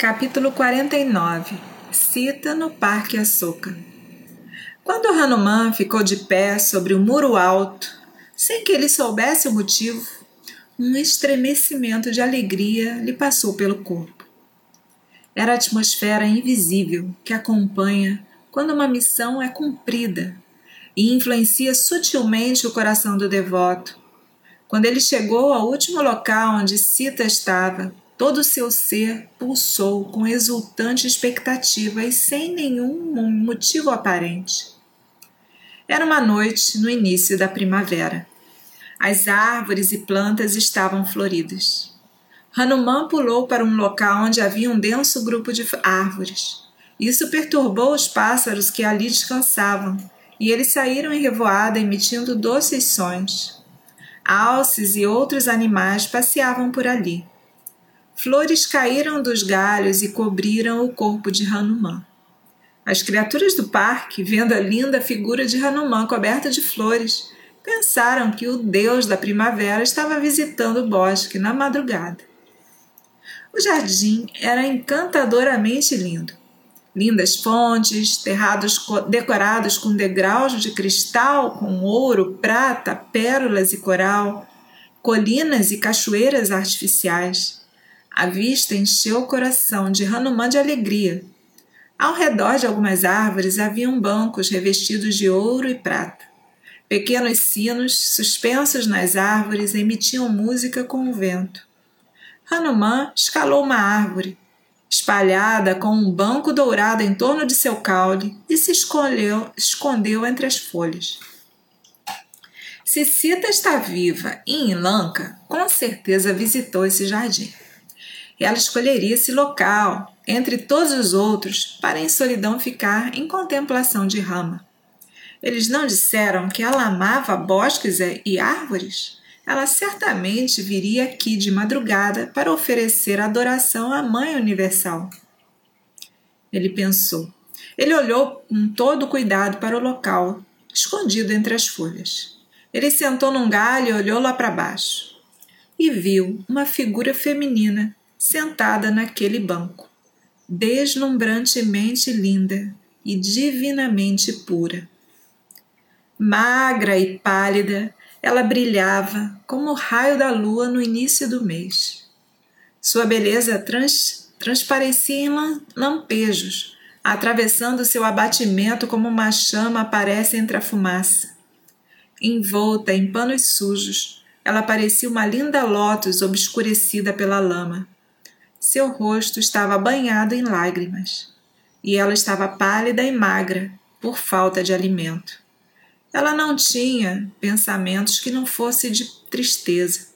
Capítulo 49 Cita no Parque Açúcar Quando Hanuman ficou de pé sobre o muro alto, sem que ele soubesse o motivo, um estremecimento de alegria lhe passou pelo corpo. Era a atmosfera invisível que acompanha quando uma missão é cumprida e influencia sutilmente o coração do devoto. Quando ele chegou ao último local onde Sita estava, Todo o seu ser pulsou com exultante expectativa e sem nenhum motivo aparente. Era uma noite no início da primavera. As árvores e plantas estavam floridas. Hanuman pulou para um local onde havia um denso grupo de árvores. Isso perturbou os pássaros que ali descansavam, e eles saíram em revoada emitindo doces sons. Alces e outros animais passeavam por ali. Flores caíram dos galhos e cobriram o corpo de Hanuman. As criaturas do parque, vendo a linda figura de Hanuman coberta de flores, pensaram que o deus da primavera estava visitando o bosque na madrugada. O jardim era encantadoramente lindo. Lindas fontes, terrados decorados com degraus de cristal, com ouro, prata, pérolas e coral, colinas e cachoeiras artificiais. A vista encheu o coração de Hanuman de alegria. Ao redor de algumas árvores haviam bancos revestidos de ouro e prata. Pequenos sinos, suspensos nas árvores, emitiam música com o vento. Hanuman escalou uma árvore, espalhada com um banco dourado em torno de seu caule, e se escolheu, escondeu entre as folhas. Se Sita está viva e em Lanka, com certeza visitou esse jardim ela escolheria esse local, entre todos os outros, para em solidão ficar em contemplação de Rama. Eles não disseram que ela amava bosques e árvores? Ela certamente viria aqui de madrugada para oferecer adoração à Mãe Universal. Ele pensou. Ele olhou com todo cuidado para o local, escondido entre as folhas. Ele sentou num galho e olhou lá para baixo. E viu uma figura feminina sentada naquele banco, deslumbrantemente linda e divinamente pura. Magra e pálida, ela brilhava como o raio da lua no início do mês. Sua beleza trans, transparecia em lampejos, atravessando seu abatimento como uma chama aparece entre a fumaça. Envolta em panos sujos, ela parecia uma linda lótus obscurecida pela lama. Seu rosto estava banhado em lágrimas e ela estava pálida e magra por falta de alimento. Ela não tinha pensamentos que não fossem de tristeza,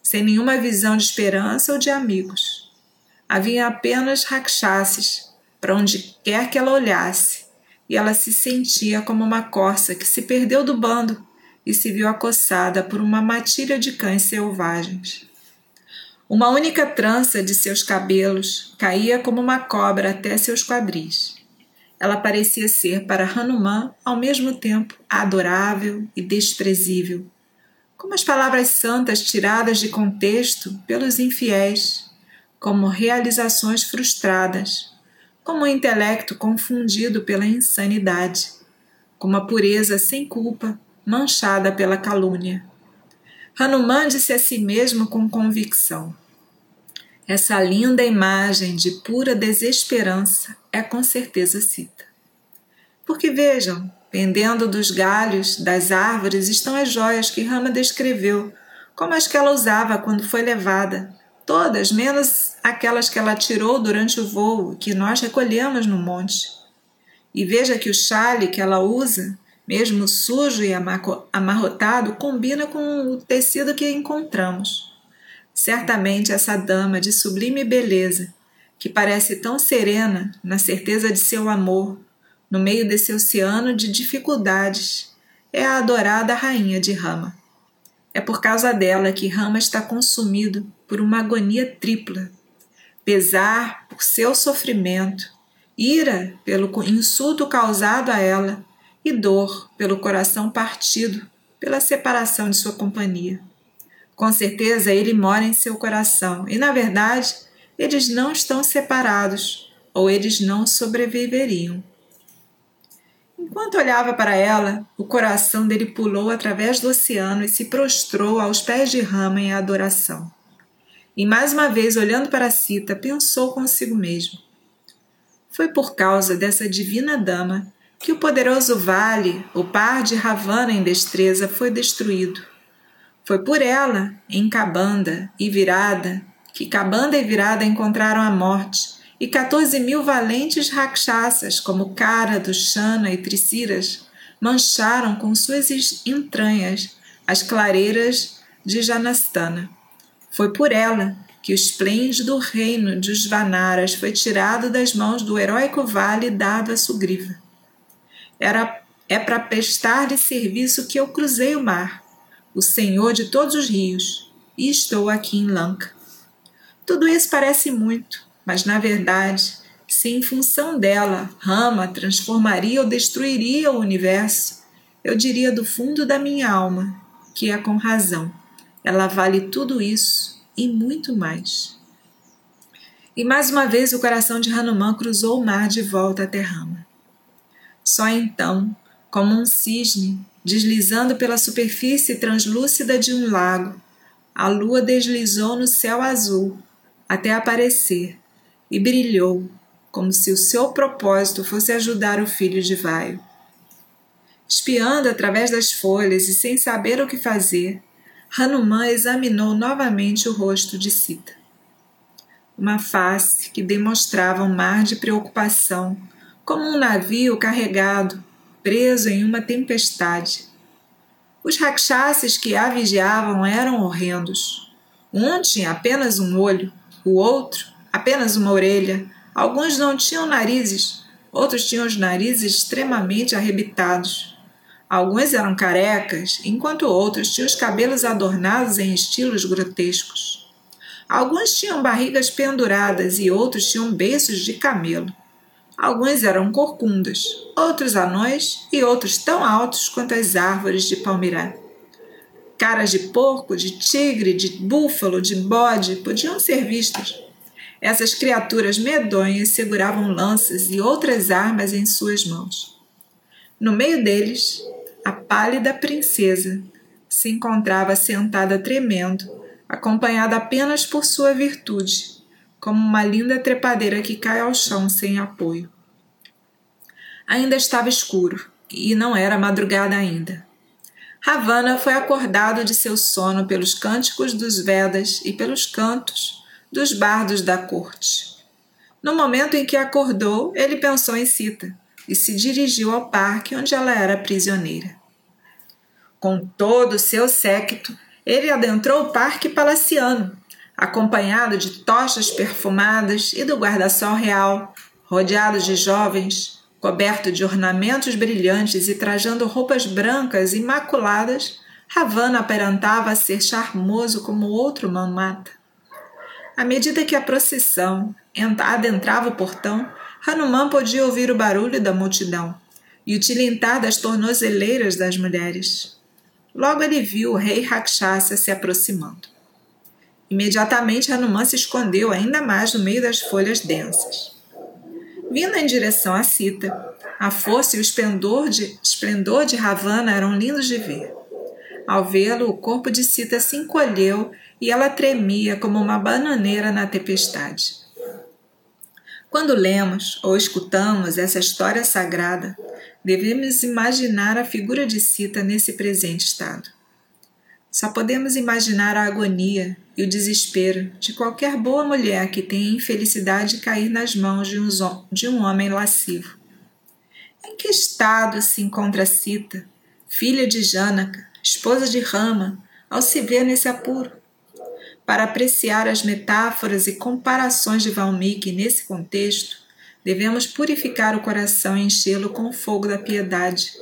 sem nenhuma visão de esperança ou de amigos. Havia apenas rakshasas para onde quer que ela olhasse, e ela se sentia como uma corça que se perdeu do bando e se viu acossada por uma matilha de cães selvagens. Uma única trança de seus cabelos caía como uma cobra até seus quadris. Ela parecia ser para Hanuman ao mesmo tempo adorável e desprezível, como as palavras santas tiradas de contexto pelos infiéis, como realizações frustradas, como o intelecto confundido pela insanidade, como a pureza sem culpa manchada pela calúnia. Hanuman disse a si mesmo com convicção: Essa linda imagem de pura desesperança é com certeza cita. Porque vejam, pendendo dos galhos das árvores estão as joias que Rama descreveu, como as que ela usava quando foi levada, todas menos aquelas que ela tirou durante o voo que nós recolhemos no monte. E veja que o chale que ela usa mesmo sujo e amarrotado, combina com o tecido que encontramos. Certamente essa dama de sublime beleza, que parece tão serena na certeza de seu amor, no meio desse oceano de dificuldades, é a adorada rainha de Rama. É por causa dela que Rama está consumido por uma agonia tripla: pesar por seu sofrimento, ira pelo insulto causado a ela e dor pelo coração partido pela separação de sua companhia. Com certeza ele mora em seu coração e, na verdade, eles não estão separados, ou eles não sobreviveriam. Enquanto olhava para ela, o coração dele pulou através do oceano e se prostrou aos pés de Rama em adoração. E mais uma vez, olhando para Sita, pensou consigo mesmo: Foi por causa dessa divina dama que o poderoso vale, o par de Ravana em destreza, foi destruído. Foi por ela, em Cabanda e Virada, que Cabanda e Virada encontraram a morte e 14 mil valentes rakshasas, como Kara, Dushana e Triciras, mancharam com suas entranhas as clareiras de Janastana. Foi por ela que o esplêndido reino dos Vanaras foi tirado das mãos do heróico vale dado a Sugriva. Era, é para prestar-lhe serviço que eu cruzei o mar, o senhor de todos os rios, e estou aqui em Lanka. Tudo isso parece muito, mas na verdade, se em função dela Rama transformaria ou destruiria o universo, eu diria do fundo da minha alma que é com razão. Ela vale tudo isso e muito mais. E mais uma vez o coração de Hanuman cruzou o mar de volta até Rama. Só então, como um cisne deslizando pela superfície translúcida de um lago, a lua deslizou no céu azul até aparecer e brilhou, como se o seu propósito fosse ajudar o filho de Vaio. Espiando através das folhas e sem saber o que fazer, Hanuman examinou novamente o rosto de Sita. Uma face que demonstrava um mar de preocupação, como um navio carregado, preso em uma tempestade. Os rakshasas que a vigiavam eram horrendos. Um tinha apenas um olho, o outro apenas uma orelha. Alguns não tinham narizes, outros tinham os narizes extremamente arrebitados. Alguns eram carecas, enquanto outros tinham os cabelos adornados em estilos grotescos. Alguns tinham barrigas penduradas e outros tinham beiços de camelo. Alguns eram corcundas, outros anões e outros tão altos quanto as árvores de palmeirá. Caras de porco, de tigre, de búfalo, de bode podiam ser vistas essas criaturas medonhas seguravam lanças e outras armas em suas mãos. No meio deles, a pálida princesa se encontrava sentada tremendo, acompanhada apenas por sua virtude, como uma linda trepadeira que cai ao chão sem apoio. Ainda estava escuro e não era madrugada ainda. Ravana foi acordado de seu sono pelos cânticos dos Vedas e pelos cantos dos bardos da corte. No momento em que acordou, ele pensou em Sita e se dirigiu ao parque onde ela era prisioneira. Com todo o seu séquito, ele adentrou o parque palaciano, acompanhado de tochas perfumadas e do guarda-sol real, rodeado de jovens, coberto de ornamentos brilhantes e trajando roupas brancas imaculadas, Ravana aparentava ser charmoso como outro mamata. À medida que a procissão adentrava o portão, Hanuman podia ouvir o barulho da multidão e o tilintar das tornozeleiras das mulheres. Logo ele viu o rei Rakshasa se aproximando. Imediatamente Hanuman se escondeu ainda mais no meio das folhas densas. Vindo em direção a Sita, a força e o esplendor de, esplendor de Ravana eram lindos de ver. Ao vê-lo, o corpo de Sita se encolheu e ela tremia como uma bananeira na tempestade. Quando lemos ou escutamos essa história sagrada, devemos imaginar a figura de Sita nesse presente estado. Só podemos imaginar a agonia e o desespero de qualquer boa mulher que tenha infelicidade de cair nas mãos de um, de um homem lascivo. Em que estado se encontra Sita, filha de Janaka, esposa de Rama, ao se ver nesse apuro? Para apreciar as metáforas e comparações de Valmiki nesse contexto, devemos purificar o coração e enchê-lo com o fogo da piedade.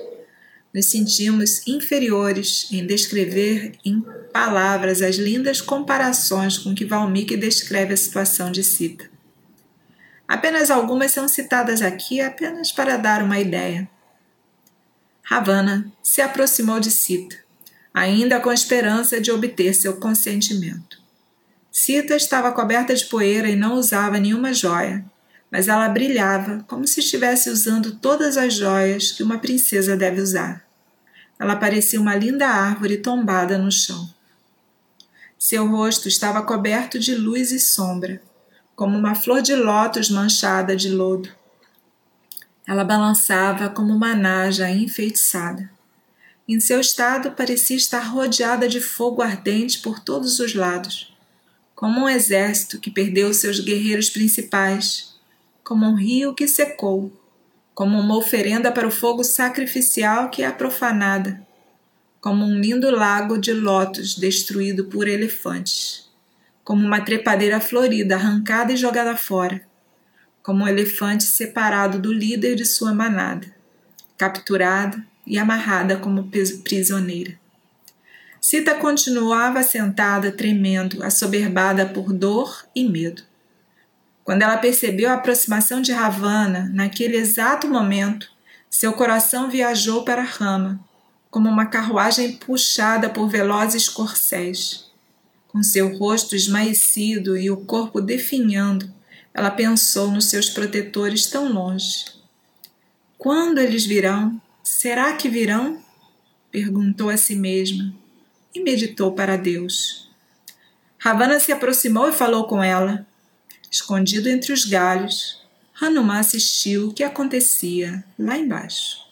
Nos sentimos inferiores em descrever em palavras as lindas comparações com que Valmiki descreve a situação de Sita. Apenas algumas são citadas aqui apenas para dar uma ideia. Ravana se aproximou de Sita, ainda com a esperança de obter seu consentimento. Sita estava coberta de poeira e não usava nenhuma joia, mas ela brilhava como se estivesse usando todas as joias que uma princesa deve usar. Ela parecia uma linda árvore tombada no chão. Seu rosto estava coberto de luz e sombra, como uma flor de lótus manchada de lodo. Ela balançava como uma naja enfeitiçada. Em seu estado, parecia estar rodeada de fogo ardente por todos os lados como um exército que perdeu seus guerreiros principais, como um rio que secou, como uma oferenda para o fogo sacrificial que é profanada, como um lindo lago de lótus destruído por elefantes, como uma trepadeira florida arrancada e jogada fora, como um elefante separado do líder de sua manada, capturada e amarrada como prisioneira. Cita continuava sentada, tremendo, assoberbada por dor e medo. Quando ela percebeu a aproximação de Ravana, naquele exato momento, seu coração viajou para Rama, como uma carruagem puxada por velozes corcéis. Com seu rosto esmaecido e o corpo definhando, ela pensou nos seus protetores tão longe. Quando eles virão? Será que virão? perguntou a si mesma e meditou para Deus. Ravana se aproximou e falou com ela. Escondido entre os galhos, Hanuman assistiu o que acontecia lá embaixo.